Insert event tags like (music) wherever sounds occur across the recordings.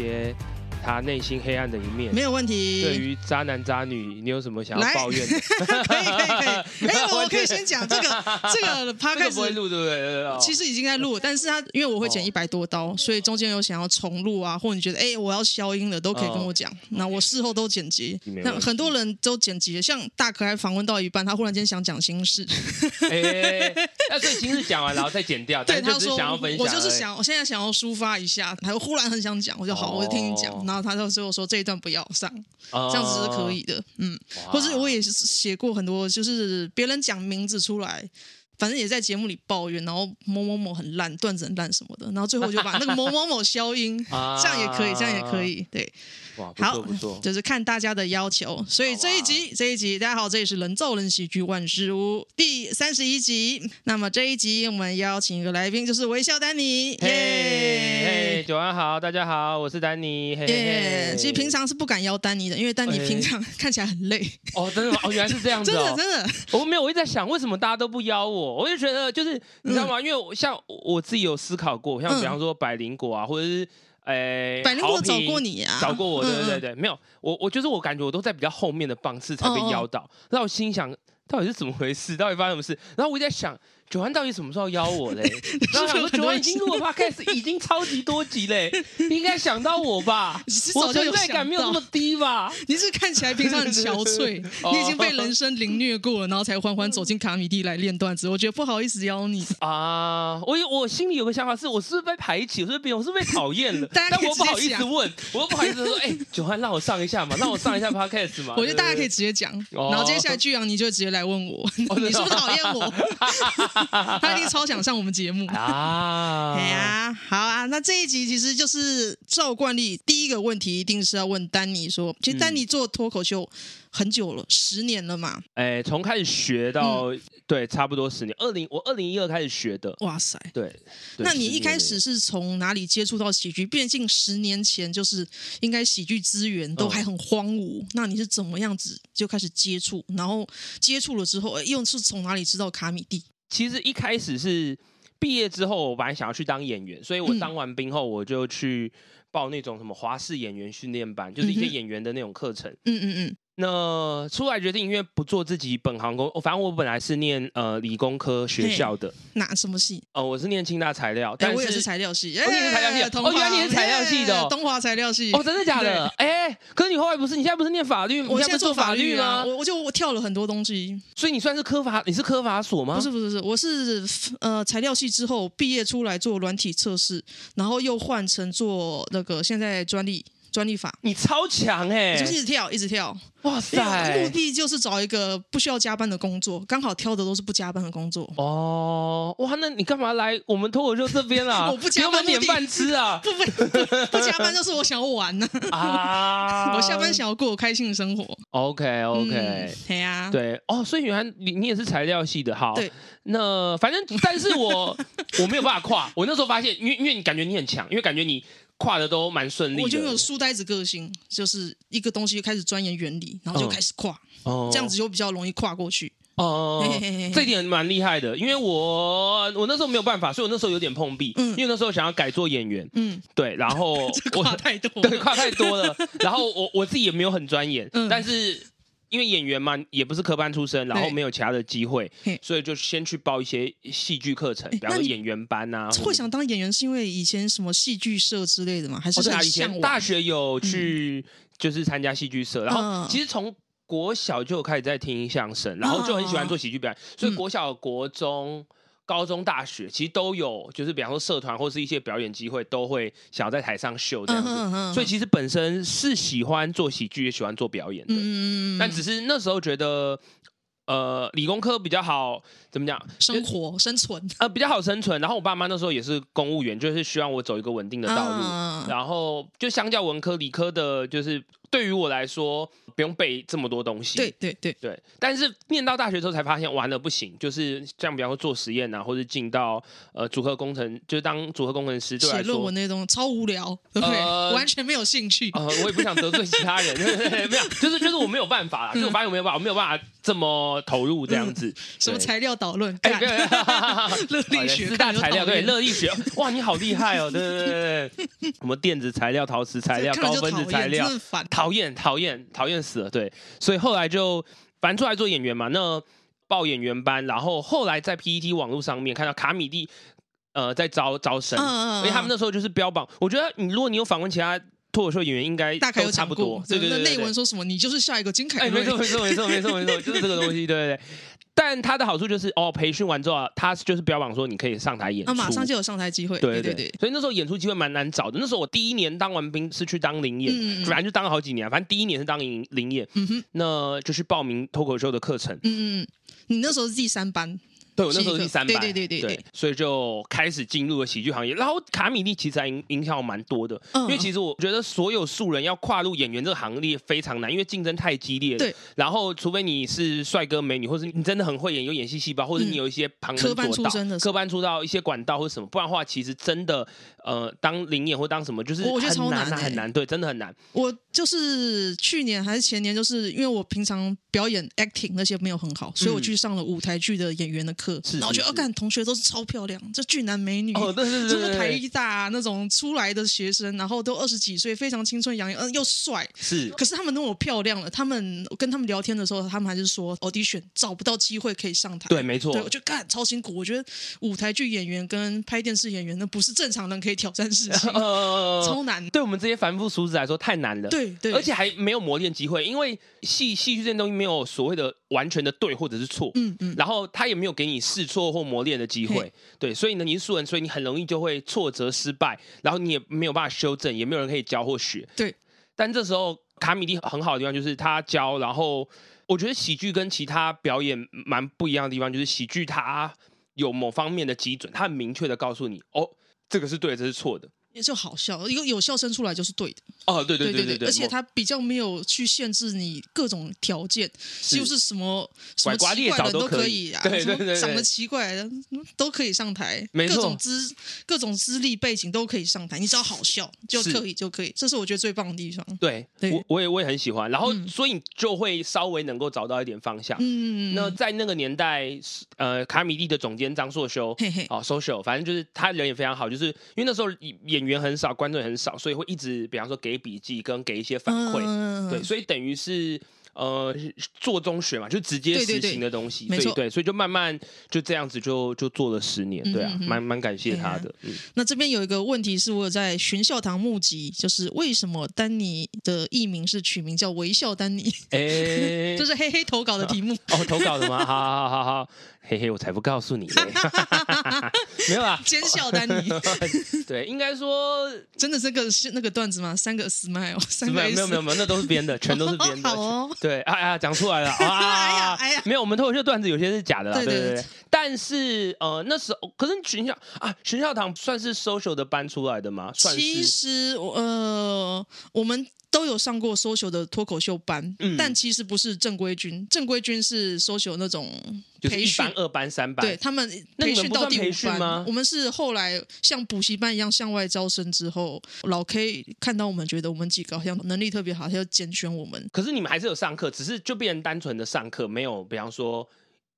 些。他内心黑暗的一面没有问题。对于渣男渣女，你有什么想要抱怨的？(laughs) 可以可以可以。哎，(laughs) 我可以先讲这个 (laughs) 这个 podcast 这个不会录对不对？其实已经在录，但是他因为我会剪一百多刀，所以中间有想要重录啊，或者你觉得哎我要消音了，都可以跟我讲。那我事后都剪辑。那很多人都剪辑，像大可爱访问到一半，他忽然间想讲心事。哎，那所以心事讲完然后再剪掉。对，他说想要分享，我就是想，我现在想要抒发一下，他忽然很想讲，我就好，我就听你讲。然后他就最后说这一段不要上，这样子是可以的，嗯，或是我也写过很多，就是别人讲名字出来，反正也在节目里抱怨，然后某某某很烂，段子很烂什么的，然后最后就把那个某某某消音，(laughs) 这样也可以，这样也可以，对。哇，不错不错，就是看大家的要求，所以这一集这一集，大家好，这里是人造人喜剧万事屋第三十一集。那么这一集我们邀请一个来宾，就是微笑丹尼。耶，嘿，九安好，大家好，我是丹尼。耶，其实平常是不敢邀丹尼的，因为丹尼平常 (laughs) 看起来很累。哦，真的吗？哦，原来是这样子。(laughs) 真的真的，我没有，我一直在想，为什么大家都不邀我？我就觉得就是你知道吗？因为像我自己有思考过，像比方说百灵果啊，或者是。哎，百灵果找过你啊？找过我，(laughs) 对对对对，没有，我我就是我感觉我都在比较后面的棒次才被邀到，那我心想到底是怎么回事？到底发生什么事？然后我就在想。九安到底什么时候邀我嘞？(laughs) 然后想说九安已经录了 podcast 已经超级多集嘞，你 (laughs) 应该想到我吧？我存在感没有那么低吧？你是看起来平常很憔悴，(laughs) 你已经被人生凌虐过了，然后才缓缓走进卡米蒂来练段子。我觉得不好意思邀你啊！我有我心里有个想法，是我是不是被排挤？我是不是我是被讨厌了？但我不好意思问，我又不好意思说，哎，九安让我上一下嘛，让我上一下 podcast 嘛。我觉得大家可以直接讲，然后接下来巨阳你就直接来问我，你是不是讨厌我？(laughs) 他一定超想上我们节目 (laughs) 啊！对啊，好啊，那这一集其实就是照惯例，第一个问题一定是要问丹尼说，其实丹尼做脱口秀很久了，十年了嘛？哎，从开始学到、嗯、对，差不多十年。二零我二零一二开始学的，哇塞！对，对那你一开始是从哪里接触到喜剧？毕竟十年前就是应该喜剧资源都还很荒芜，嗯、那你是怎么样子就开始接触？然后接触了之后，又是从哪里知道卡米地？其实一开始是毕业之后，我本来想要去当演员，所以我当完兵后，我就去报那种什么华视演员训练班，就是一些演员的那种课程。嗯嗯嗯。那出来决定，因为不做自己本行工，反正我本来是念呃理工科学校的，哪什么系？哦，我是念清大材料，但我也是材料系，我也是材料系，哦，原来你是材料系的，东华材料系，哦，真的假的？哎，可是你后来不是，你现在不是念法律？我现在做法律吗？我我就我跳了很多东西，所以你算是科法，你是科法所吗？不是不是是，我是呃材料系之后毕业出来做软体测试，然后又换成做那个现在专利。专利法，你超强哎、欸！就是一直跳，一直跳，哇塞！目的就是找一个不需要加班的工作，刚好挑的都是不加班的工作。哦，哇，那你干嘛来我们脱口秀这边啊？(laughs) 我不加班，点饭吃啊？(laughs) 不不不，(laughs) 不加班就是我想要玩呢啊！啊我下班想要过开心的生活。OK OK，对呀，对哦，所以原来你你也是材料系的，好。对，那反正，但是我我没有办法跨。我那时候发现，因为因为你感觉你很强，因为感觉你。跨的都蛮顺利的，我就有书呆子个性，就是一个东西开始钻研原理，然后就开始跨，哦、这样子就比较容易跨过去。哦，嘿嘿嘿，这一点蛮厉害的，因为我我那时候没有办法，所以我那时候有点碰壁，嗯、因为那时候想要改做演员，嗯，对，然后 (laughs) 我跨太多，对，跨太多了，然后我我自己也没有很钻研，嗯、但是。因为演员嘛，也不是科班出身，然后没有其他的机会，所以就先去报一些戏剧课程，比方说演员班啊。会想当演员是因为以前什么戏剧社之类的吗？还是以前大学有去就是参加戏剧社，然后其实从国小就开始在听相声，然后就很喜欢做喜剧表演，所以国小、国中。高中、大学其实都有，就是比方说社团或是一些表演机会，都会想要在台上秀这样子。Uh uh. 所以其实本身是喜欢做喜剧，也喜欢做表演的。嗯、但只是那时候觉得，呃，理工科比较好，怎么讲？生活生存呃比较好生存。然后我爸妈那时候也是公务员，就是希望我走一个稳定的道路。Uh. 然后就相较文科、理科的，就是对于我来说，不用背这么多东西。对对对对。但是念到大学之后才发现，完了不行，就是像比方说做实验啊，或者进到呃组合工程，就是当组合工程师，写论文那种超无聊，对，呃、完全没有兴趣。呃，我也不想得罪其他人，对对对没有，就是就是我没有办法啦，就是我发现我没有办法，我没有办法这么投入这样子。嗯、什么材料导论？哎，(laughs) 热力学四大材料，对，热力学。哇，你好厉害哦！对对对对，什么电子材料、陶瓷材料、高分子材料。讨厌讨厌讨厌死了，对，所以后来就反正出来做演员嘛，那报演员班，然后后来在 PPT 网络上面看到卡米蒂呃在招招生，因为他们那时候就是标榜，我觉得你如果你有访问其他脱口秀演员，应该大概都差不多，对对对，内文说什么你就是下一个金凯瑞，哎，没错没错没错没错没错，就是这个东西，对对对。但他的好处就是哦，培训完之后，他就是标榜说你可以上台演出，啊，马上就有上台机会。对对对，所以那时候演出机会蛮难找的。那时候我第一年当完兵是去当领演，嗯，反正就当了好几年，反正第一年是当领领演，那就去报名脱口秀的课程。嗯嗯，你那时候是第三班。对，我那时候是第三班，对对对对，对，所以就开始进入了喜剧行业。然后卡米利其实还影影响我蛮多的，嗯，因为其实我觉得所有素人要跨入演员这个行列非常难，因为竞争太激烈了。对，然后除非你是帅哥美女，或者你真的很会演，有演戏细胞，或者你有一些旁人科班出身的，科班出道一些管道或者什么，不然的话，其实真的呃，当临演或当什么，就是我觉得超难，很难，对，真的很难。我就是去年还是前年，就是因为我平常表演 acting 那些没有很好，所以我去上了舞台剧的演员的课，是，然后我觉得干。同学都是超漂亮，这俊男美女，哦，对对对，就是台一大那种出来的学生，然后都二十几岁，非常青春洋溢，嗯，又帅。是，可是他们那么漂亮了，他们跟他们聊天的时候，他们还是说 audition 找不到机会可以上台。对，没错。对，我觉得干超辛苦。我觉得舞台剧演员跟拍电视演员那不是正常人可以挑战事情，(laughs) 呃、超难。对我们这些凡夫俗子来说太难了。对对，而且还没有磨练机会，因为戏戏剧这件东西没有所谓的完全的对或者是错。嗯嗯。然后他也没有给你试错或磨练的机会。对，所以呢，你是素人，所以你很容易就会挫折、失败，然后你也没有办法修正，也没有人可以教或学。对，但这时候卡米地很好的地方就是他教，然后我觉得喜剧跟其他表演蛮不一样的地方，就是喜剧它有某方面的基准，它很明确的告诉你，哦，这个是对的，这是错的。也就好笑，一个有笑声出来就是对的。哦，对对对对对，而且他比较没有去限制你各种条件，就是什么什么奇怪的都可以啊，对对对，长得奇怪的都可以上台，各种资各种资历背景都可以上台，你只要好笑就可以就可以，这是我觉得最棒的地方。对，我我也我也很喜欢，然后所以就会稍微能够找到一点方向。嗯，那在那个年代，呃，卡米地的总监张硕修，哦，social，反正就是他人也非常好，就是因为那时候也。演员很少，观众也很少，所以会一直，比方说给笔记跟给一些反馈，嗯、对，所以等于是呃做中学嘛，就直接实行的东西，对对对，所以对，所以就慢慢就这样子就就做了十年，对啊，蛮蛮、嗯、感谢他的。嗯、那这边有一个问题是我有在寻笑堂募集，就是为什么丹尼的艺名是取名叫微笑丹尼？哎、欸，这是黑黑投稿的题目哦，投稿的吗？好好好好。嘿嘿，我才不告诉你嘞！(laughs) 没有啊，奸笑丹尼。(laughs) 对，应该说 (laughs) 真的是个是那个段子吗？三个 smile，三个没有没有没有，那都是编的，全都是编的。好哦。对，哎呀，讲出来了啊！哎呀，没有，我们脱口秀段子有些是假的啦。对对对。但是呃，那时候可是学校啊，学校堂算是 social 的搬出来的吗？其实呃，我们。都有上过 social 的脱口秀班，嗯、但其实不是正规军，正规军是 social 那种培训，班、二班、三班，对他们培训到第五班吗？我们是后来像补习班一样向外招生之后，老 K 看到我们，觉得我们几个好像能力特别好，他就拣选我们。可是你们还是有上课，只是就变成单纯的上课，没有比方说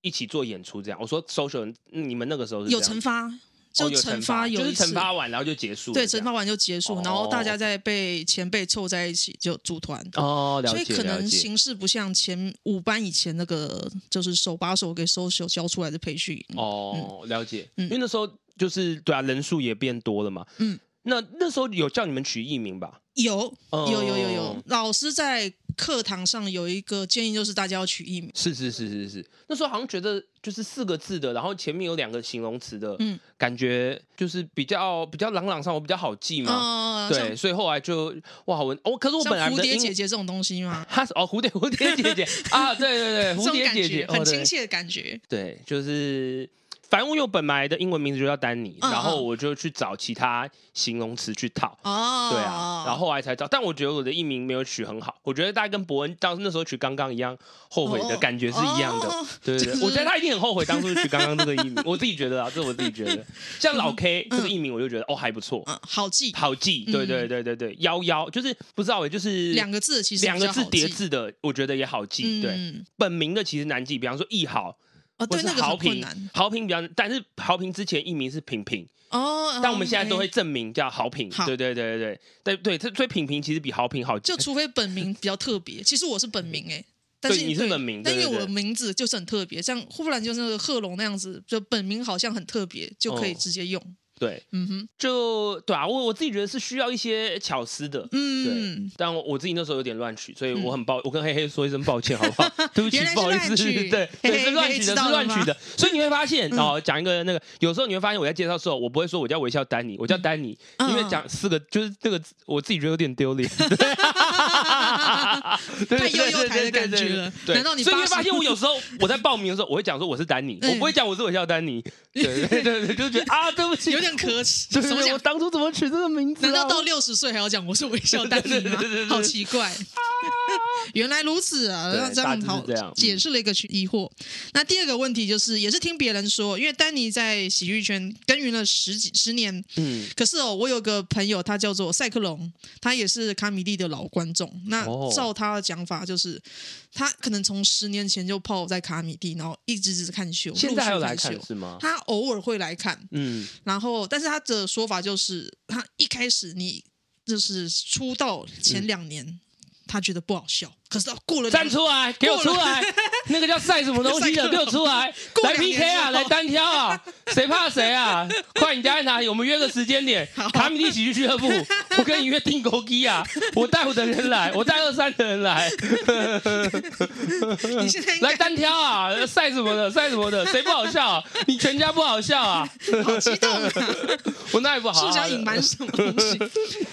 一起做演出这样。我说 social，你们那个时候是有惩罚。就惩罚有一次，就是惩罚完然后就结束。对，惩罚完就结束，然后大家再被前辈凑在一起就组团。哦，了解。所以可能形式不像前五班以前那个，就是手把手给 social 教出来的培训。哦，了解。因为那时候就是对啊，人数也变多了嘛。嗯。那那时候有叫你们取艺名吧？有，有，有，有，有。老师在课堂上有一个建议，就是大家要取艺名。是是是是是。那时候好像觉得就是四个字的，然后前面有两个形容词的，嗯，感觉就是比较比较朗朗上口，比较好记嘛。对，所以后来就哇，我我可是我本来蝴蝶姐姐这种东西吗？(laughs) 它是哦，蝴蝶蝴蝶姐姐啊，对对对，蝴蝶姐姐，(laughs) 很亲切的感觉。对，就是。反正我有本来的英文名字就叫丹尼，然后我就去找其他形容词去套。哦，对啊，然后后来才找，但我觉得我的艺名没有取很好，我觉得大概跟伯恩当时那时候取刚刚一样，后悔的感觉是一样的。对对对，(laughs) 我觉得他一定很后悔当初取刚刚这个艺名，(laughs) 我自己觉得啊，这是我自己觉得。像老 K 这个艺名，我就觉得哦还不错，好记，好记。对对对对对，幺幺就是不知道哎，就是两个字，其实两个字叠字的，我觉得也好记。对，本名的其实难记，比方说易豪。哦，对，那个好困，难。豪平比较，但是豪平之前艺名是平平哦，但我们现在都会证明叫豪平。对对对对对对对，所以平平其实比豪平好。就除非本名比较特别，其实我是本名哎，(laughs) 但是你是本名，但因为我的名字就是很特别，像呼兰就是那个贺龙那样子，就本名好像很特别，就可以直接用。对，嗯哼，就对啊，我我自己觉得是需要一些巧思的，嗯，对，但我自己那时候有点乱取，所以我很抱，我跟黑黑说一声抱歉，好不好？(laughs) 对不起，不好意思，对，对，是乱取的，是乱取的，所以你会发现，哦，讲一个那个，有时候你会发现我在介绍的时候，我不会说我叫微笑丹尼，我叫丹尼，因为讲四个就是这个，我自己觉得有点丢脸，(laughs) 太幼幼台的感觉了，难道你？所以你会发现我有时候我在报名的时候，我会讲说我是丹尼，我不会讲我是微笑丹尼，对对对，就是觉得啊，对不起，有点可耻。怎么讲？我当初怎么取这个名字？难道到六十岁还要讲我是微笑丹尼吗？(laughs) 好奇怪。(laughs) 原来如此啊！这样好解释了一个疑惑。那第二个问题就是，也是听别人说，因为丹尼在喜剧圈耕耘了十几十年。嗯。可是哦，我有个朋友，他叫做赛克隆，他也是卡米蒂的老观众。那照他的讲法，就是他可能从十年前就泡在卡米蒂，然后一直只看秀。现在还有来看是吗？他偶尔会来看。嗯。然后，但是他的说法就是，他一开始你就是出道前两年。嗯他觉得不好笑，可是他过了站出来，给我出来，(laughs) 那个叫赛什么东西的，(laughs) 给我出来，来 PK 啊，来单挑啊，(laughs) 谁怕谁啊？快，你家在哪里？我们约个时间点，卡米蒂喜剧俱乐部，我跟你约订购机啊，我带我的人来，我带二三的人来，你现在来单挑啊，赛什么的，赛什么的，谁不好笑？啊你全家不好笑啊？好激动啊！我哪里不好？是想隐瞒什么东西？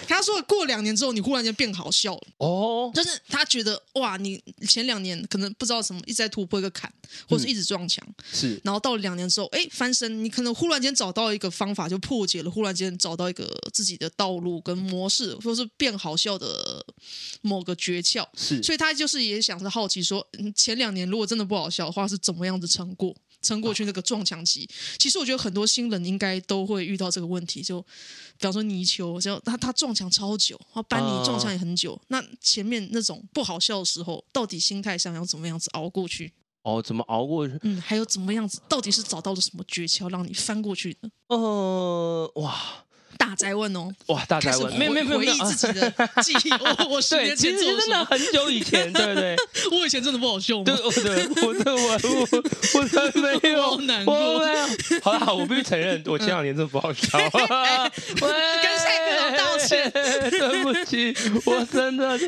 他说过两年之后，你忽然间变好笑了哦。就是他觉得哇，你前两年可能不知道什么，一直在突破一个坎，或是一直撞墙，嗯、是。然后到了两年之后，哎，翻身，你可能忽然间找到一个方法，就破解了。忽然间找到一个自己的道路跟模式，或是变好笑的某个诀窍。是。所以他就是也想着好奇说，前两年如果真的不好笑的话，是怎么样子撑过？撑过去那个撞墙期，其实我觉得很多新人应该都会遇到这个问题。就比方说泥鳅，就他他撞墙超久，他搬泥撞墙也很久。那前面那种不好笑的时候，到底心态上要怎么样子熬过去？哦，怎么熬过去？嗯，还有怎么样子？到底是找到了什么诀窍让你翻过去的？呃，哇。大宅问哦，哇，大宅问，没有没有没有，回忆自己的 (laughs) 记忆。我我十年前其实真的很久以前，对不对？(laughs) 我以前真的不好笑吗？对，我的我的我我真没有，(laughs) 难过。好了，我必须承认，我前两年真的不好笑。跟赛克隆道歉，对不起，我真的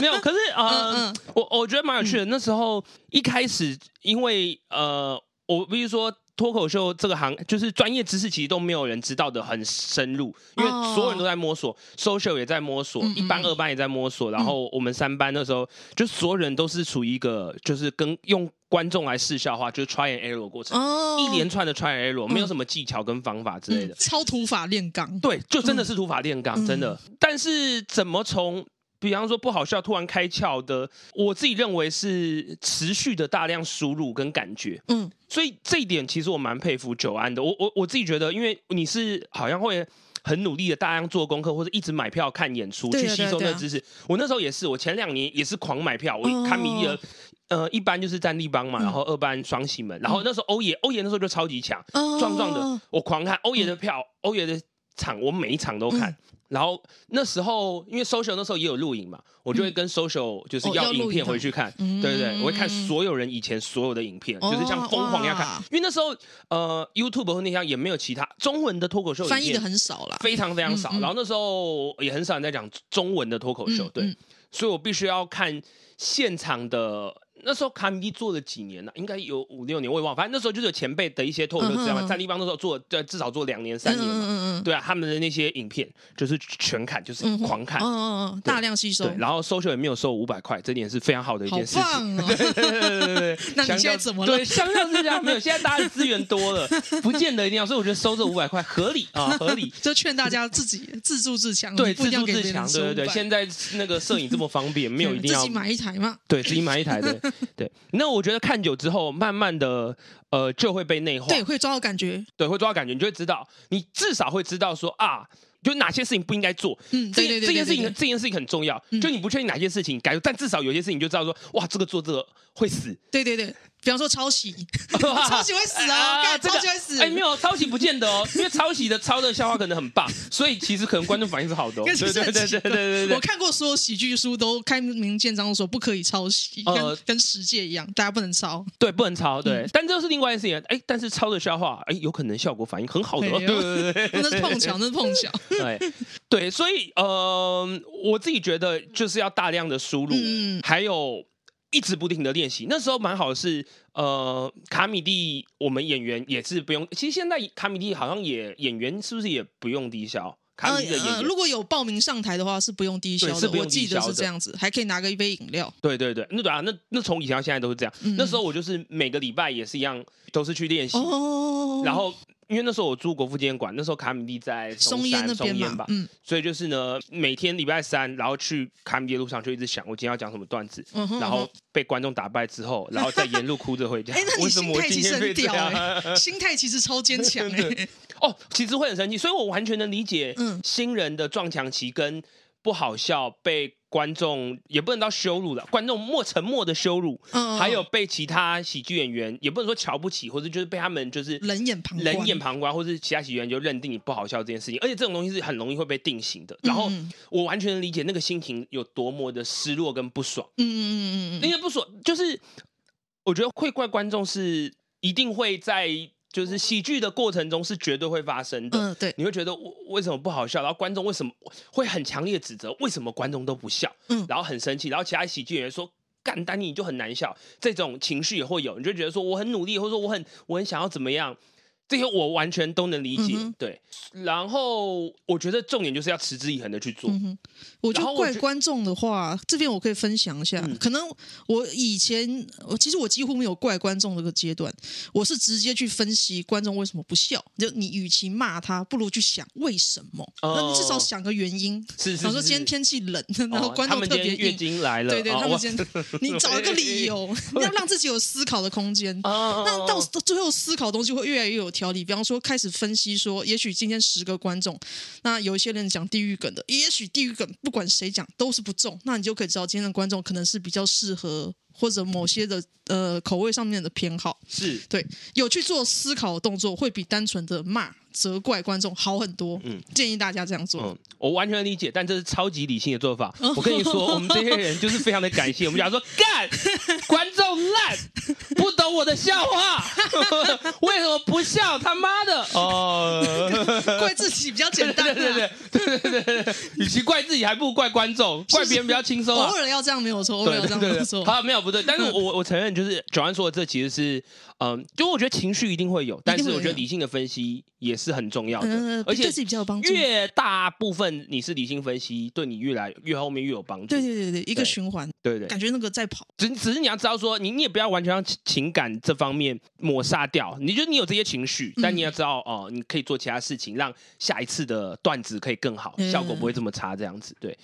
没有。可是啊，我我觉得蛮有趣的。那时候一开始，因为呃，我比如说。脱口秀这个行，就是专业知识其实都没有人知道的很深入，因为所有人都在摸索，social 也在摸索，一班二班也在摸索，然后我们三班那时候，就所有人都是处于一个就是跟用观众来试笑话，就是 try and error 过程，一连串的 try and error，没有什么技巧跟方法之类的，超土法炼钢，对，就真的是土法炼钢，真的。但是怎么从？比方说不好笑，突然开窍的，我自己认为是持续的大量输入跟感觉，嗯，所以这一点其实我蛮佩服久安的。我我我自己觉得，因为你是好像会很努力的大量做功课，或者一直买票看演出去吸收那个知识。我那时候也是，我前两年也是狂买票，我看米粒呃，一般就是战立邦嘛，然后二班双喜门，然后那时候欧爷欧爷那时候就超级强，壮壮的，我狂看欧爷的票，欧爷的场我每一场都看。然后那时候，因为 social 那时候也有录影嘛，我就会跟 social 就是要影片回去看，对对对，我会看所有人以前所有的影片，就是像疯狂一样看。因为那时候呃 YouTube 和那些也没有其他中文的脱口秀翻译的很少了，非常非常少。然后那时候也很少人在讲中文的脱口秀，对，所以我必须要看现场的那时候卡米蒂做了几年了，应该有五六年，我也忘了。反正那时候就是有前辈的一些脱口秀资料嘛。战地帮那时候做，对，至少做两年三年嘛。嗯嗯嗯。对啊，他们的那些影片就是全看，就是狂看，嗯嗯嗯，大量吸收。对，然后 social 也没有收五百块，这点是非常好的一件事情。好棒哦！对对对对，(laughs) 那你现在怎么了？对，相较之下没有，现在大家的资源多了，不见得一定要。所以我觉得收这五百块合理啊，(laughs) 合理。就劝大家自己自助自强，对，自助自强，对对对。现在那个摄影这么方便，没有 (laughs) 一定要自己买一台吗？对，自己买一台的，(laughs) 对。那我觉得看久之后，慢慢的，呃，就会被内化，对，会抓到感觉，对，会抓到感觉，你就会知道，你至少会知道说啊，就哪些事情不应该做，嗯，这这件事情，这件事情很重要，就你不确定哪些事情该做，但至少有些事情就知道说，哇，这个做这个会死，对对对。比方说抄袭，(laughs) 抄袭会死啊！抄袭会死。哎，没有抄袭不见得哦，因为抄袭的抄的笑话可能很棒，所以其实可能观众反应是好的。对对对对对对对。我看过所有喜剧书都开明见章说不可以抄袭，跟跟十诫一样，大家不能抄。对，不能抄。对，但这是另外一件事情。哎，但是抄的笑话，哎，有可能效果反应很好的。对对对，(laughs) 那是碰巧，那是碰巧。对对，所以呃，我自己觉得就是要大量的输入，还有。一直不停的练习，那时候蛮好的是，呃，卡米蒂我们演员也是不用，其实现在卡米蒂好像也演员是不是也不用低消？卡米蒂的演员、呃呃、如果有报名上台的话是不用低消的，我记得是这样子，还可以拿个一杯饮料。对对对，那对啊，那那从以前到现在都是这样。嗯、那时候我就是每个礼拜也是一样，都是去练习，哦、然后。因为那时候我住国父纪念馆，那时候卡米蒂在松山松烟吧，嗯，所以就是呢，每天礼拜三，然后去卡米蒂的路上就一直想，我今天要讲什么段子，嗯、哼然后被观众打败之后，然后再沿路哭着回家。(laughs) 哎、欸，那你心态其实很屌、欸，心态其实超坚强哎。哦，其实会很生气，所以我完全能理解，嗯，新人的撞墙期跟不好笑被。观众也不能到羞辱了，观众默沉默的羞辱，嗯、还有被其他喜剧演员也不能说瞧不起，或者就是被他们就是冷眼旁，冷眼旁观，或者其他喜剧演员就认定你不好笑这件事情，而且这种东西是很容易会被定型的。然后我完全能理解那个心情有多么的失落跟不爽。嗯嗯嗯嗯，那些不爽就是我觉得会怪观众是一定会在。就是喜剧的过程中是绝对会发生的，嗯，对，你会觉得为什么不好笑，然后观众为什么会很强烈的指责，为什么观众都不笑，嗯，然后很生气，然后其他喜剧演员说干丹尼你就很难笑，这种情绪也会有，你就觉得说我很努力，或者说我很我很想要怎么样。这些我完全都能理解，嗯、对。然后我觉得重点就是要持之以恒的去做。嗯、我觉得怪观众的话，这边我可以分享一下。嗯、可能我以前，我其实我几乎没有怪观众这个阶段，我是直接去分析观众为什么不笑。就你与其骂他，不如去想为什么。那、哦、你至少想个原因。是是是。比如说今天天气冷，然后观众特别硬。月经来了。对对，他们今天，你找一个理由，(laughs) 要让自己有思考的空间。哦、那到最后思考的东西会越来越有。条理，比方说开始分析说，也许今天十个观众，那有一些人讲地狱梗的，也许地狱梗不管谁讲都是不中，那你就可以知道今天的观众可能是比较适合或者某些的呃口味上面的偏好，是。对，有去做思考的动作，会比单纯的骂。责怪观众好很多，嗯，建议大家这样做。嗯，我完全理解，但这是超级理性的做法。我跟你说，(laughs) 我们这些人就是非常的感谢。我们讲说，(laughs) 干观众烂，不懂我的笑话，(laughs) 为什么不笑？他妈的！哦，怪自己比较简单，对对对对对对对。与其怪自己，还不如怪观众，怪别人比较轻松啊。偶尔要这样没有错，偶尔要这样没有错。好，没有不对，但是我我承认，就是 Joanne 说的这其实是。嗯，就我觉得情绪一定会有，但是我觉得理性的分析也是很重要的，嗯、而且对自己比较有帮助。越大部分你是理性分析，对你越来越后面越有帮助。对对对对，一个循环。对，对对，感觉那个在跑。只只是你要知道说，你你也不要完全让情感这方面抹杀掉。你觉得你有这些情绪，但你要知道哦、呃，你可以做其他事情，让下一次的段子可以更好，效果不会这么差。这样子，对。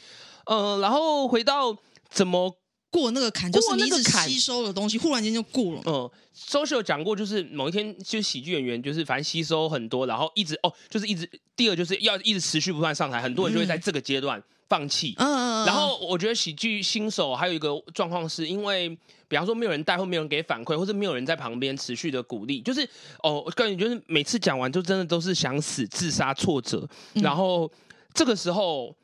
呃，然后回到怎么。过那个坎，就是你一直吸收的东西，忽然间就过了。嗯，social 有讲过，就是某一天，就喜剧演员，就是反正吸收很多，然后一直哦，就是一直。第二就是要一直持续不断上台，很多人就会在这个阶段放弃。嗯，然后我觉得喜剧新手还有一个状况，是因为比方说没有人带，或没有人给反馈，或者没有人在旁边持续的鼓励，就是哦，感觉就是每次讲完就真的都是想死、自杀、挫折，然后这个时候。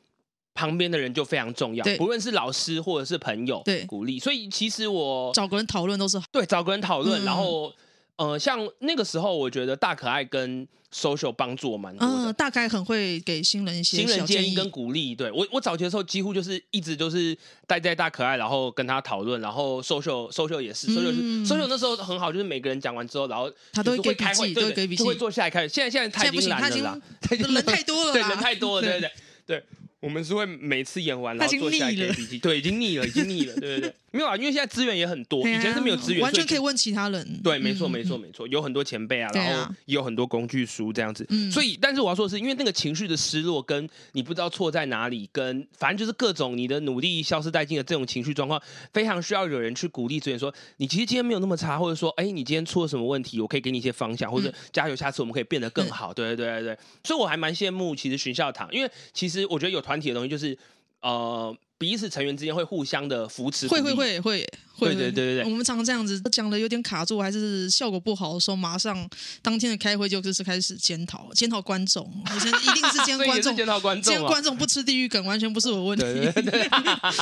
旁边的人就非常重要，对不论是老师或者是朋友，对鼓励。所以其实我找个人讨论都是好，对，找个人讨论，嗯、然后呃，像那个时候，我觉得大可爱跟 social 帮助我蛮多的。嗯，大可爱很会给新人一些新人建议跟鼓励。对我，我早期的时候几乎就是一直都是待在大可爱，然后跟他讨论，然后 social social 也是 social、嗯、social 那时候很好，就是每个人讲完之后，然后他都会开会，对，就会坐下来开。现在现在他已经懒了啦，人太多了，对，人太多了，对对对。对我们是会每次演完然后做下来给笔记，对，已经腻了，已经腻了，对对对，没有啊，因为现在资源也很多，以前是没有资源，完全可以问其他人。对，没错，没错，没错，有很多前辈啊，然后也有很多工具书这样子。所以，但是我要说的是，因为那个情绪的失落，跟你不知道错在哪里，跟反正就是各种你的努力消失殆尽的这种情绪状况，非常需要有人去鼓励，资源说你其实今天没有那么差，或者说，哎，你今天出了什么问题，我可以给你一些方向，或者加油，下次我们可以变得更好。对对对对对，所以我还蛮羡慕其实巡校堂，因为其实我觉得有团体的东西就是。呃，彼此成员之间会互相的扶持，会会会会会，对对对对对。我们常常这样子讲的有点卡住，还是效果不好的时候，马上当天的开会就是开始检讨，检讨观众。我先一定是检观众，检讨观众，(laughs) 观众不吃地狱梗，完全不是我问题。对对对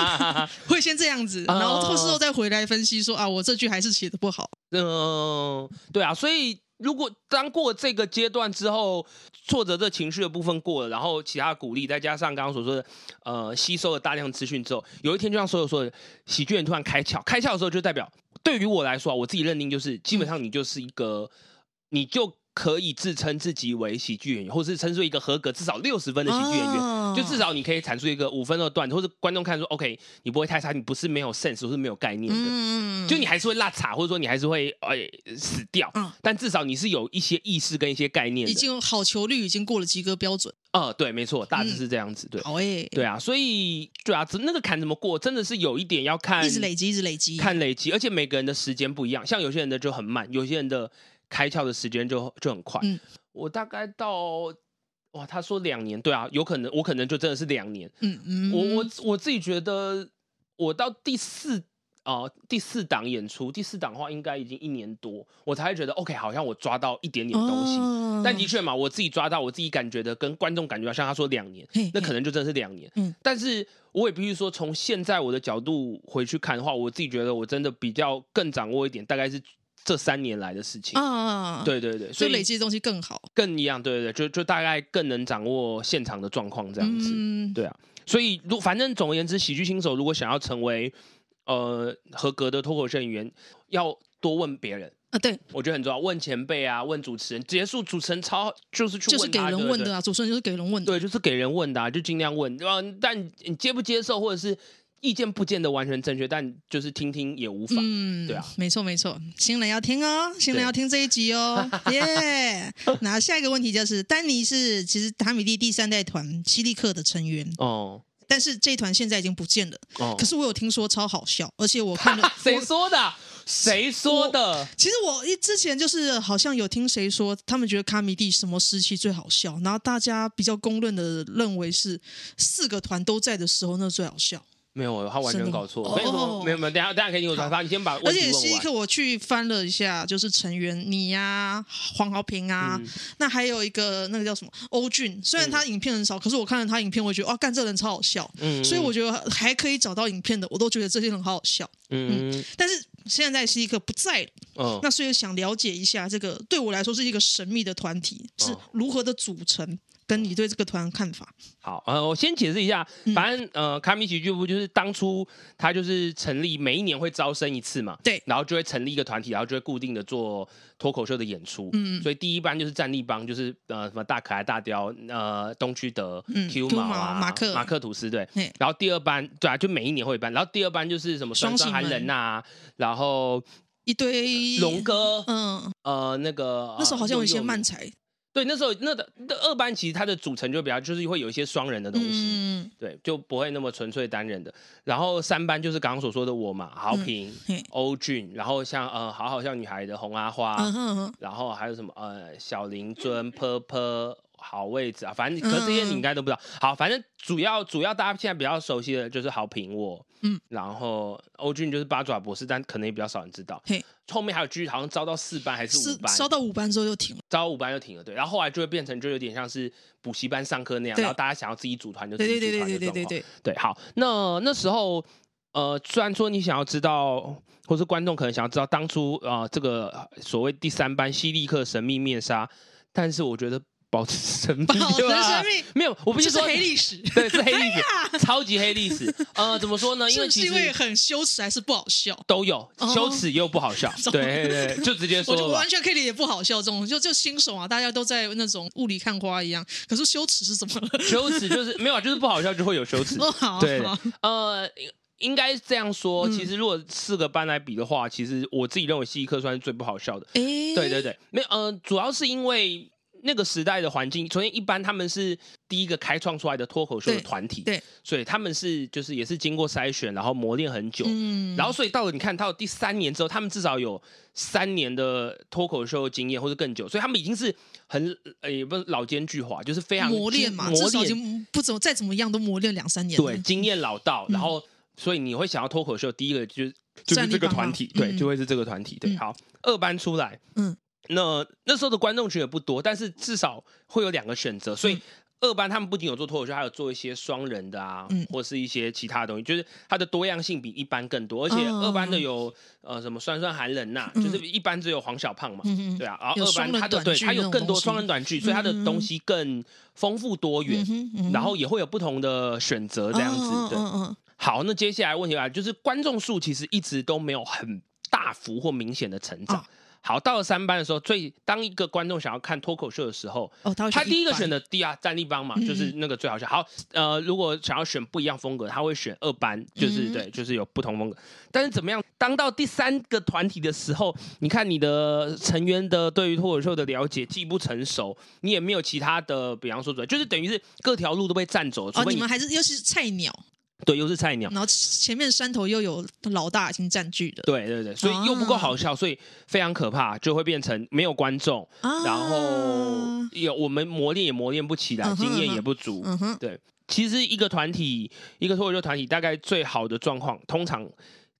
(laughs) 会先这样子，然后事后再回来分析说啊，我这句还是写的不好。嗯、呃，对啊，所以。如果当过这个阶段之后，挫折这情绪的部分过了，然后其他的鼓励，再加上刚刚所说的，呃，吸收了大量资讯之后，有一天就像所有说的，喜剧人突然开窍，开窍的时候就代表，对于我来说，我自己认定就是，基本上你就是一个，你就。可以自称自己为喜剧演员，或是称作一个合格至少六十分的喜剧演员，oh. 就至少你可以阐述一个五分的段子，或者观众看说 OK，你不会太差，你不是没有 sense，或是没有概念的，mm. 就你还是会落差，或者说你还是会哎死掉，uh. 但至少你是有一些意识跟一些概念的，已经好球率已经过了及格标准。呃，对，没错，大致是这样子，对，好诶，对啊，所以对啊，那个坎怎么过，真的是有一点要看，一直累积，一直累积，看累积，而且每个人的时间不一样，像有些人的就很慢，有些人的开窍的时间就就很快。嗯我大概到哇，他说两年，对啊，有可能我可能就真的是两年。嗯嗯，我我我自己觉得，我到第四啊、呃、第四档演出，第四档的话应该已经一年多，我才会觉得 OK，好像我抓到一点点东西。哦、但的确嘛，我自己抓到，我自己感觉的跟观众感觉，像他说两年，嘿嘿那可能就真的是两年。嗯，但是我也必须说，从现在我的角度回去看的话，我自己觉得我真的比较更掌握一点，大概是。这三年来的事情。啊，对对对，所以累积的东西更好，更一样，对对对，就就大概更能掌握现场的状况这样子，嗯、对啊，所以如反正总而言之，喜剧新手如果想要成为呃合格的脱口秀演员，要多问别人。啊，对。我觉得很重要，问前辈啊，问主持人，结束主持人超就是去问就是给人问的啊，主持人就是给人问的，对，就是给人问的啊，就尽量问，对吧？但你接不接受，或者是。意见不见得完全正确，但就是听听也无妨。嗯，对啊，没错没错，新人要听哦，新人要听这一集哦，(laughs) 耶！那!下一个问题就是，丹尼是其实卡米蒂第三代团犀利克的成员哦，但是这一团现在已经不见了哦。可是我有听说超好笑，而且我看了 (laughs) 谁说的？谁说的？其实我一之前就是好像有听谁说，他们觉得卡米蒂什么时期最好笑，然后大家比较公认的认为是四个团都在的时候那最好笑。没有，他完全搞错。没有，没有，没有。等下，等下可以听我转发。你先把问问。而且犀利客我去翻了一下，就是成员你呀，黄豪平啊，那还有一个那个叫什么欧俊。虽然他影片很少，可是我看了他影片，我觉得哇，干这人超好笑。嗯。所以我觉得还可以找到影片的，我都觉得这些人好好笑。嗯。但是现在犀利客不在了。嗯。那所以想了解一下，这个对我来说是一个神秘的团体，是如何的组成？跟你对这个团看法？好，呃，我先解释一下，反正、嗯、呃，卡米喜剧部就是当初他就是成立，每一年会招生一次嘛，对，然后就会成立一个团体，然后就会固定的做脱口秀的演出，嗯，所以第一班就是战力帮，就是呃什么大可爱大雕，呃东区德、嗯、Q 毛啊、马克、马克吐司对，然后第二班对啊，就每一年会一班，然后第二班就是什么双双寒人呐，然后一堆龙哥，嗯，呃那个那时候好像有一些漫才。对，那时候那的那二班其实它的组成就比较就是会有一些双人的东西，嗯、对，就不会那么纯粹单人的。然后三班就是刚刚所说的我嘛，豪平、(laughs) 嗯、欧俊，然后像呃好好像女孩的红阿花，嗯、哼哼然后还有什么呃小林尊、坡坡好位置啊，反正可是这些你应该都不知道。好，反正主要主要大家现在比较熟悉的就是好平我。嗯，然后欧俊就是八爪博士，但可能也比较少人知道。嘿，后面还有继续，好像招到四班还是五班，招到五班之后就停了，招到五班就停了。对，然后后来就会变成就有点像是补习班上课那样，然后大家想要自己组团就自己组团的状况。对对对对对对对。对，好，那那时候呃，虽然说你想要知道，或是观众可能想要知道当初啊、呃，这个所谓第三班希利克神秘面纱，但是我觉得。保持神秘，保持神秘，没有，我不是说是黑历史，(laughs) 对，是黑历史，哎、超级黑历史。呃，怎么说呢？(laughs) 因为其实是因为很羞耻还是不好笑？都有，羞耻又不好笑。(laughs) 哦、对对对，就直接说完全可以理解不好笑这种，就就新手啊，大家都在那种雾里看花一样。可是羞耻是什么？羞耻就是没有，就是不好笑就会有羞耻。哦，好，对，呃，应该这样说。其实如果四个班来比的话，其实我自己认为西医科算是最不好笑的。哎，对对对，没有，呃，主要是因为。那个时代的环境，首先一般他们是第一个开创出来的脱口秀的团体，对，对，所以他们是就是也是经过筛选，然后磨练很久，嗯，然后所以到了你看到第三年之后，他们至少有三年的脱口秀经验或者更久，所以他们已经是很呃也不是老奸巨猾，就是非常磨练嘛，磨练已经不怎么再怎么样都磨练两三年，对，经验老道，然后、嗯、所以你会想要脱口秀，第一个就是就是这个团体，对，就会是这个团体，对，好，二班出来，嗯。那那时候的观众群也不多，但是至少会有两个选择，所以二班他们不仅有做脱口秀，还有做一些双人的啊，嗯、或是一些其他的东西，就是它的多样性比一般更多。而且二班的有呃什么酸酸寒冷呐，就是一般只有黄小胖嘛，嗯、对啊，然后二班他的对他有更多双人短剧，所以他的东西更丰富多元，然后也会有不同的选择这样子。对，好，那接下来问题来就是观众数其实一直都没有很大幅或明显的成长。哦好，到了三班的时候，最当一个观众想要看脱口秀的时候，哦，他，他第一个选的第二战立帮嘛，嗯、就是那个最好笑。好，呃，如果想要选不一样风格，他会选二班，就是、嗯、对，就是有不同风格。但是怎么样，当到第三个团体的时候，你看你的成员的对于脱口秀的了解既不成熟，你也没有其他的，比方说，就是等于是各条路都被占走了。哦，你们还是又是菜鸟。对，又是菜鸟，然后前面山头又有老大已经占据了，对对对，所以又不够好笑，啊、所以非常可怕，就会变成没有观众，啊、然后有我们磨练也磨练不起来，经验也不足。对，其实一个团体，一个脱口秀团体，大概最好的状况，通常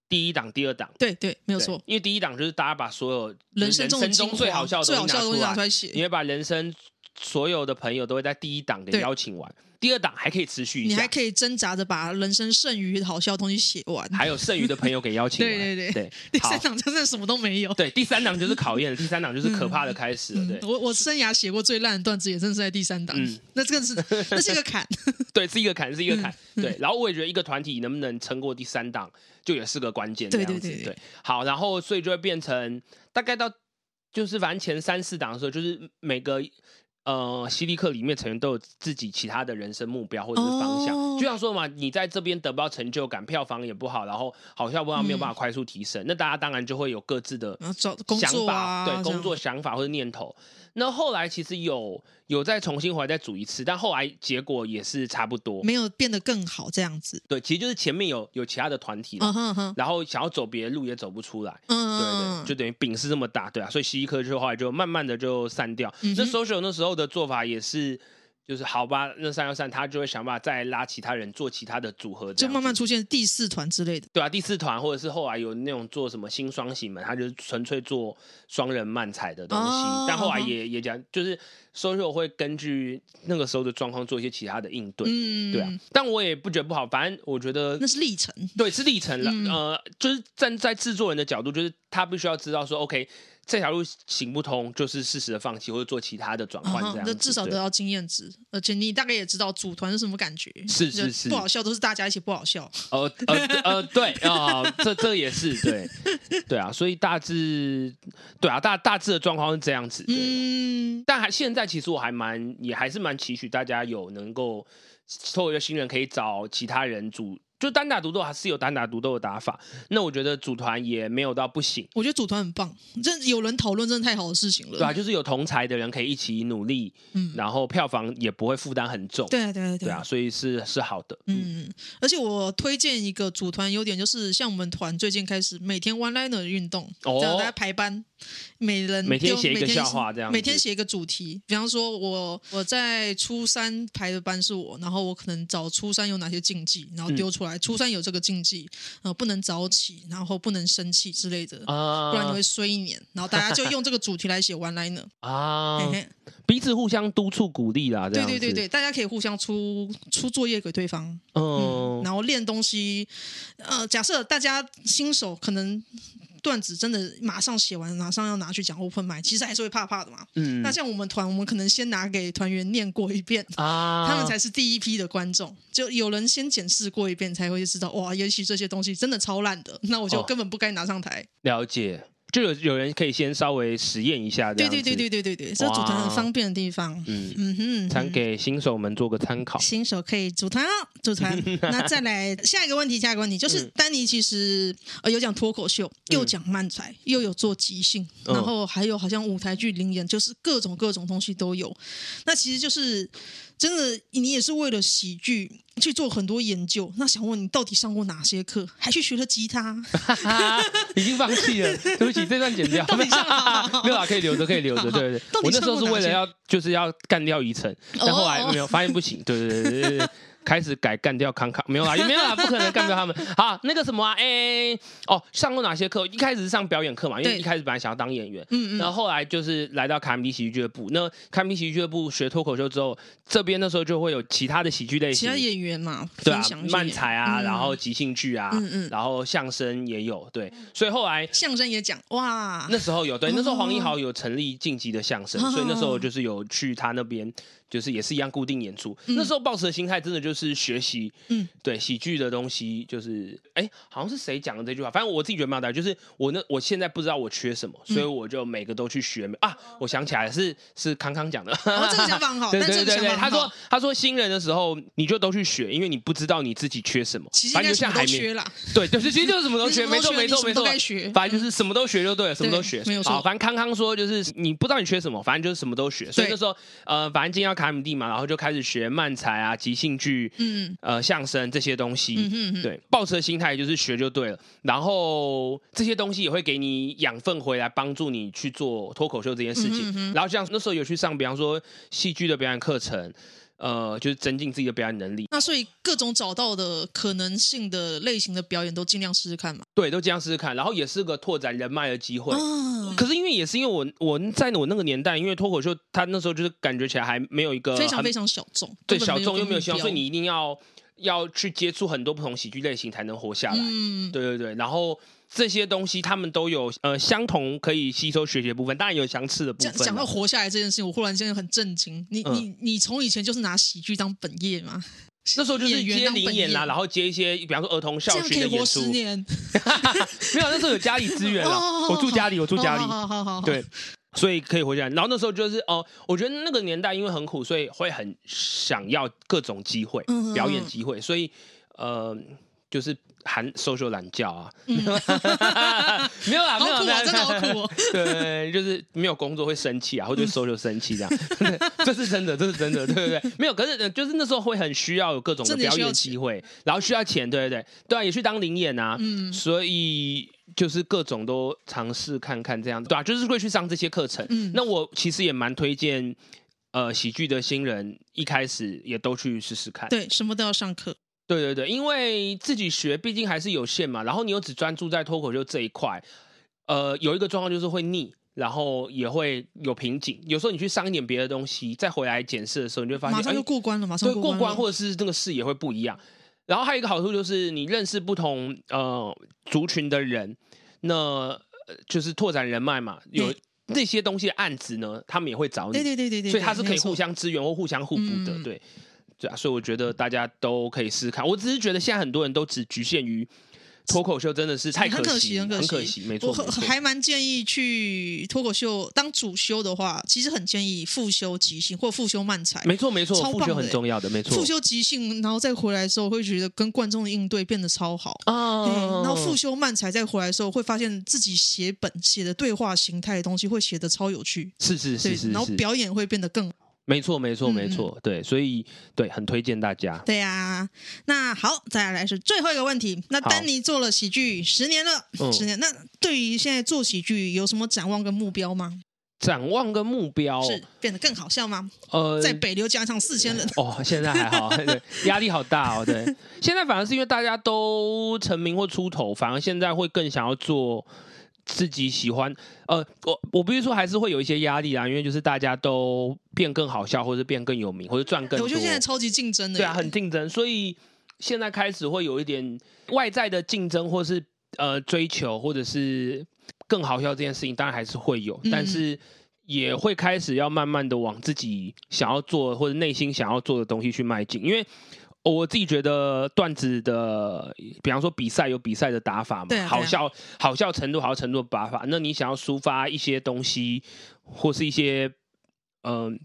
第一档、第二档，对对，没有错，因为第一档就是大家把所有人生中最好笑的东西拿出来，拿出来写，你会把人生所有的朋友都会在第一档给邀请完。第二档还可以持续一下，你还可以挣扎着把人生剩余的好笑的东西写完，还有剩余的朋友给邀请。(laughs) 对对对对，第三档真的什么都没有。对，第三档就是考验，第三档就是可怕的开始了。对，我我生涯写过最烂的段子也正是在第三档。嗯，那这个是 (laughs) 那是一个坎。(laughs) 对，是一个坎，是一个坎。对，然后我也觉得一个团体能不能撑过第三档，就也是个关键。对对对对。好，然后所以就会变成大概到就是反正前三四档的时候，就是每个。呃，犀利克里面成员都有自己其他的人生目标或者是方向，哦、就像说嘛，你在这边得不到成就感，票房也不好，然后好像不好，没有办法快速提升，嗯、那大家当然就会有各自的想法，啊、对工作想法或者念头。那后来其实有有再重新回来再煮一次，但后来结果也是差不多，没有变得更好这样子。对，其实就是前面有有其他的团体，uh huh huh. 然后想要走别的路也走不出来，嗯、uh huh. 对对，就等于饼是这么大，对啊，所以西医科就后来就慢慢的就散掉。Uh huh. 那 social 那时候的做法也是。就是好吧，那三幺三，他就会想办法再拉其他人做其他的组合，就慢慢出现第四团之类的。对啊，第四团或者是后来有那种做什么新双喜门，他就是纯粹做双人漫才的东西。哦、但后来也、哦、也讲，就是 SoSo 会根据那个时候的状况做一些其他的应对。嗯，对啊。但我也不觉得不好，反正我觉得那是历程。对，是历程了。嗯、呃，就是站在制作人的角度，就是他必须要知道说，OK。这条路行不通，就是适时的放弃或者做其他的转换，这样子。那、uh 至少得到经验值，而且你大概也知道组团是什么感觉。是是是，不好笑都是大家一起不好笑。呃呃呃，对啊、呃，(laughs) 这这也是对 (laughs) 对啊，所以大致对啊，大大致的状况是这样子。嗯，但还现在其实我还蛮也还是蛮期许大家有能够作为一个新人可以找其他人组。就单打独斗还是有单打独斗的打法，那我觉得组团也没有到不行。我觉得组团很棒，这有人讨论真的太好的事情了。对啊，就是有同才的人可以一起努力，嗯，然后票房也不会负担很重。对啊，对啊，对啊，所以是是好的。嗯，嗯，而且我推荐一个组团优点就是，像我们团最近开始每天 one liner 的运动，哦，大家排班，每人每天写一个笑话这样，每天写一个主题。比方说我我在初三排的班是我，然后我可能找初三有哪些禁忌，然后丢出来。来，初三有这个禁忌，呃，不能早起，然后不能生气之类的，啊、不然你会衰一年。然后大家就用这个主题来写 one liner (laughs) 啊，嘿嘿彼此互相督促鼓励啦，对对对对，大家可以互相出出作业给对方，嗯，嗯，然后练东西，呃，假设大家新手可能。段子真的马上写完，马上要拿去讲 open mic，其实还是会怕怕的嘛。嗯，那像我们团，我们可能先拿给团员念过一遍啊，(laughs) 他们才是第一批的观众，就有人先检视过一遍，才会知道哇，也许这些东西真的超烂的，那我就根本不该拿上台。哦，了解。就有有人可以先稍微实验一下，对对对对对对对，这组团很方便的地方，嗯嗯哼，才给新手们做个参考。新手可以组团哦，组团。(laughs) 那再来下一个问题，下一个问题就是，丹尼其实呃有讲脱口秀，又讲漫才，又有做即兴，然后还有好像舞台剧临演，就是各种各种东西都有。那其实就是真的，你也是为了喜剧。去做很多研究，那想问你到底上过哪些课？还去学了吉他？(laughs) 已经放弃了，对不起，这段剪掉。(laughs) (laughs) 没有啊，可以留着，可以留着。对对对，我那时候是为了要，就是要干掉一层，但后来没有发现不行。对对对对对。开始改干掉康康。没有啦，(laughs) 也没有啦，不可能干掉他们。好，那个什么啊，哎、欸，哦，上过哪些课？一开始是上表演课嘛，因为一开始本来想要当演员，嗯嗯，然后后来就是来到卡米蒂喜剧俱乐部。那卡米蒂喜剧俱乐部学脱口秀之后，这边那时候就会有其他的喜剧类型，其他演员嘛，对啊，漫才啊，嗯、然后即兴剧啊，嗯嗯，然后相声也有，对，所以后来相声也讲哇，那时候有对，那时候黄一豪有成立晋级的相声，所以那时候就是有去他那边。就是也是一样固定演出，嗯、那时候抱持的心态真的就是学习，嗯，对喜剧的东西，就是哎，好像是谁讲的这句话，反正我自己觉得蛮大，就是我那我现在不知道我缺什么，所以我就每个都去学。啊，我想起来是是康康讲的，哦，这个想法很好，(laughs) 对对对对，他说他说新人的时候你就都去学，因为你不知道你自己缺什么，其实应该什么都缺啦，对，就是其实就是什么都缺，(laughs) 没错没错没错，反正就是什么都学就对了，什么都学，没有错。反正康康说就是你不知道你缺什么，反正就是什么都学，所以那时候呃，反正今天要卡米蒂嘛，然后就。开始学漫才啊，即兴剧，嗯，呃，相声这些东西，对，抱持的心态就是学就对了。然后这些东西也会给你养分回来，帮助你去做脱口秀这件事情。嗯、哼哼然后像那时候有去上，比方说戏剧的表演课程。呃，就是增进自己的表演能力。那所以各种找到的可能性的类型的表演都尽量试试看嘛。对，都尽量试试看，然后也是个拓展人脉的机会。哦、可是因为也是因为我我在我那个年代，因为脱口秀他那时候就是感觉起来还没有一个非常非常小众，对小众又没有希望，所以你一定要要去接触很多不同喜剧类型才能活下来。嗯，对对对，然后。这些东西他们都有呃相同可以吸收学习的部分，当然有相似的部分。讲到活下来这件事情，我忽然间很震惊。你、嗯、你你从以前就是拿喜剧当本业吗？那时候就是接零演啦，然后接一些比方说儿童校训的演出。(laughs) 没有，那时候有家里资源了，哦、我住家里，我住家里。好好好，对，所以可以回家。然后那时候就是哦、呃，我觉得那个年代因为很苦，所以会很想要各种机会，嗯、表演机会，所以呃。就是含 social 懒觉啊，(laughs) 没有啦，没有啦，真的好苦哦。(laughs) 对，就是没有工作会生气啊，或者 social 生气这样，(laughs) 这是真的，这是真的，对不对？没有，可是就是那时候会很需要有各种的表演机会，然后需要钱，对对对，对啊，也去当临演啊，嗯，所以就是各种都尝试看看这样子，对啊，就是会去上这些课程。嗯，那我其实也蛮推荐，呃，喜剧的新人一开始也都去试试看，对，什么都要上课。对对对，因为自己学毕竟还是有限嘛，然后你又只专注在脱口秀这一块，呃，有一个状况就是会腻，然后也会有瓶颈。有时候你去上一点别的东西，再回来检视的时候，你就会发现马上就过关了，马上过关，或者是那个视野会不一样。然后还有一个好处就是你认识不同呃族群的人，那就是拓展人脉嘛。有那些东西的案子呢，他们也会找你。对对对对对，所以他是可以互相支援或互相互补的，对。对啊，所以我觉得大家都可以试试看。我只是觉得现在很多人都只局限于脱口秀，真的是太可惜，很可惜，很可惜，没错。我还蛮建议去脱口秀当主修的话，其实很建议复修即兴或复修慢才。没错没错，复修很重要的，没错。复修即兴，然后再回来的时候，会觉得跟观众的应对变得超好啊。然后复修慢才再回来的时候，会发现自己写本写的对话形态的东西会写得超有趣，是是是是，然后表演会变得更好。没错，没错，没错，对，所以对，很推荐大家。对啊，那好，再来是最后一个问题。那丹尼做了喜剧十年了，十年，那对于现在做喜剧有什么展望跟目标吗？展望跟目标是变得更好笑吗？呃，在北流加上四千人哦，现在还好，对，压力好大哦。对，(laughs) 现在反而是因为大家都成名或出头，反而现在会更想要做自己喜欢。呃，我我必须说还是会有一些压力啊，因为就是大家都变更好笑，或者变更有名，或者赚更多。我觉得现在超级竞争的，对啊，很竞争，所以现在开始会有一点外在的竞争，或是呃追求，或者是。更好笑这件事情当然还是会有，但是也会开始要慢慢的往自己想要做或者内心想要做的东西去迈进。因为我自己觉得段子的，比方说比赛有比赛的打法嘛，对啊对啊，好笑好笑程度好笑程度的打法，那你想要抒发一些东西或是一些嗯。呃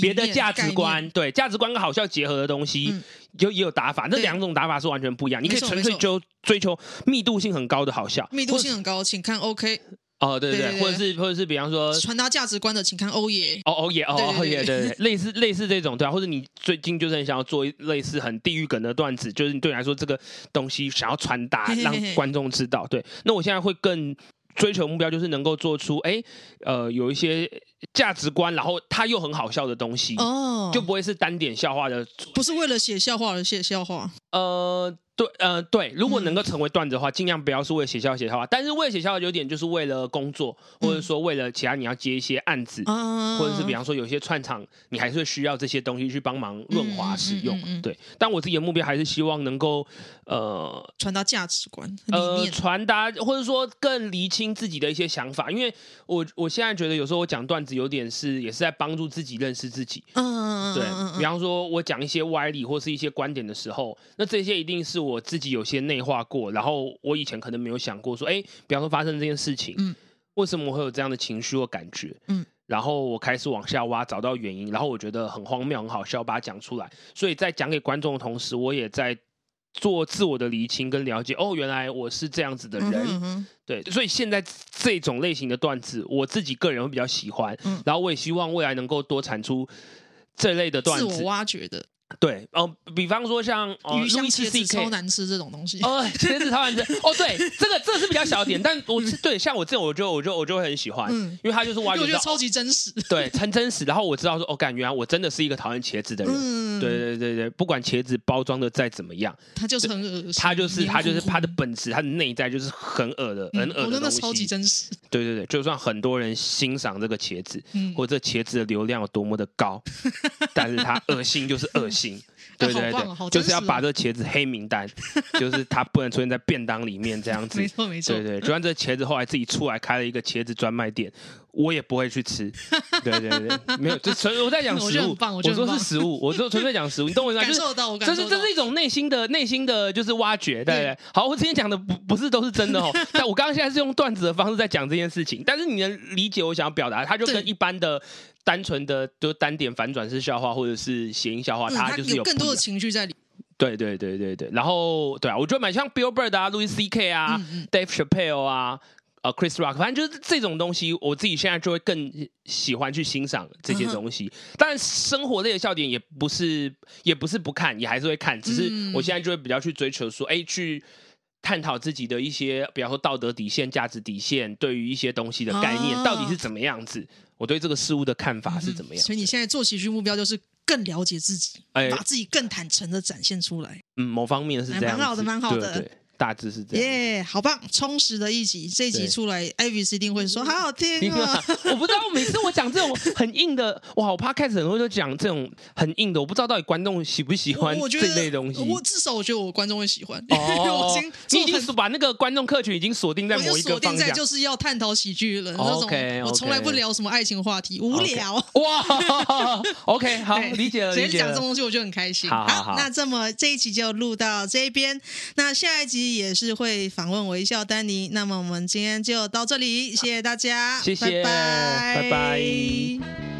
别的价值观，对价值观跟好笑结合的东西，就、嗯、也有打法。那两种打法是完全不一样。你可以纯粹就追求密度性很高的好笑，密度性很高，请看 OK。哦，对对对，对对对，或者是或者是比方说传达价值观的，请看欧耶。哦欧耶，哦欧耶，对对，类似类似这种对啊，或者你最近就是很想要做类似很地狱梗的段子，就是你对你来说这个东西想要传达让观众知道。对，那我现在会更。追求目标就是能够做出哎，呃，有一些价值观，然后它又很好笑的东西，哦，就不会是单点笑话的，不是为了写笑话而写笑话，呃。对，呃，对，如果能够成为段子的话，尽量不要是为了写笑写笑话。但是为了写笑话，有点就是为了工作，或者说为了其他你要接一些案子，嗯、或者是比方说有些串场，你还是会需要这些东西去帮忙润滑使用。嗯嗯嗯嗯、对，但我自己的目标还是希望能够呃传达价值观，呃传达或者说更厘清自己的一些想法。因为我我现在觉得有时候我讲段子有点是也是在帮助自己认识自己。嗯，对，比方说我讲一些歪理或是一些观点的时候，那这些一定是我。我自己有些内化过，然后我以前可能没有想过说，哎，比方说发生这件事情，嗯，为什么我会有这样的情绪或感觉，嗯，然后我开始往下挖，找到原因，然后我觉得很荒谬、很好笑，把它讲出来。所以在讲给观众的同时，我也在做自我的厘清跟了解。哦，原来我是这样子的人，嗯哼，对。所以现在这种类型的段子，我自己个人会比较喜欢，嗯，然后我也希望未来能够多产出这类的段子，自我挖掘的。对哦，比方说像鱼香茄子超难吃这种东西哦，茄子超难吃哦，对，这个这个是比较小点，但我对像我这种，我就我就我就会很喜欢，嗯，因为他就是挖掘，我觉得超级真实，对，很真实。然后我知道说，哦，感觉我真的是一个讨厌茄子的人，嗯，对对对对，不管茄子包装的再怎么样，它就是很恶心，它就是它就是它的本质，它的内在就是很恶的，很恶的东西，真的超级真实。对对对，就算很多人欣赏这个茄子，或者这茄子的流量有多么的高，(laughs) 但是它恶心就是恶心。对对对，哦、就是要把这个茄子黑名单，(laughs) 就是它不能出现在便当里面这样子。没错没错。对对，就算这茄子后来自己出来开了一个茄子专卖店，我也不会去吃。对对对，没有，就纯我在讲 (laughs) 食物，我，说是食物，我就纯粹讲食物，你懂我意思吗？(laughs) 感受到，我感受到。这是这是一种内心的内心的就是挖掘，对对，对。好，我之前讲的不不是都是真的哦，但我刚刚现在是用段子的方式在讲这件事情，但是你能理解我想要表达，它就跟一般的。单纯的就单点反转式笑话，或者是谐音笑话，它就是有更多的情绪在里。对对对对对，然后对啊，我觉得蛮像 Bill Burr 啊、Louis C.K. 啊、Dave Chappelle 啊、呃 Chris Rock，反正就是这种东西，我自己现在就会更喜欢去欣赏这些东西。当、嗯、然，生活类的笑点也不是也不是不看，也还是会看，只是我现在就会比较去追求说，哎，去探讨自己的一些，比方说道德底线、价值底线，对于一些东西的概念、哦、到底是怎么样子。我对这个事物的看法是怎么样？所以你现在做喜剧目标就是更了解自己，哎，把自己更坦诚的展现出来。嗯，某方面是这样，蛮好的，蛮好的。对对大致是这样，耶，yeah, 好棒，充实的一集。这一集出来，Avis 一定会说好好听啊！(laughs) 我不知道，每次我讲这种很硬的，(laughs) 哇，我怕开始很多人都讲这种很硬的，我不知道到底观众喜不喜欢这类东西。我至少我觉得我观众会喜欢，哦，我已经你已经把那个观众客群已经锁定在某一个定在，就是要探讨喜剧了。那种我从来不聊什么爱情话题，无聊。哇，(laughs) OK，好，理解了，理解了。讲这种东西我就很开心。好，那这么这一集就录到这边，那下一集。也是会访问微笑丹尼，那么我们今天就到这里，谢谢大家，谢谢，拜拜。拜拜。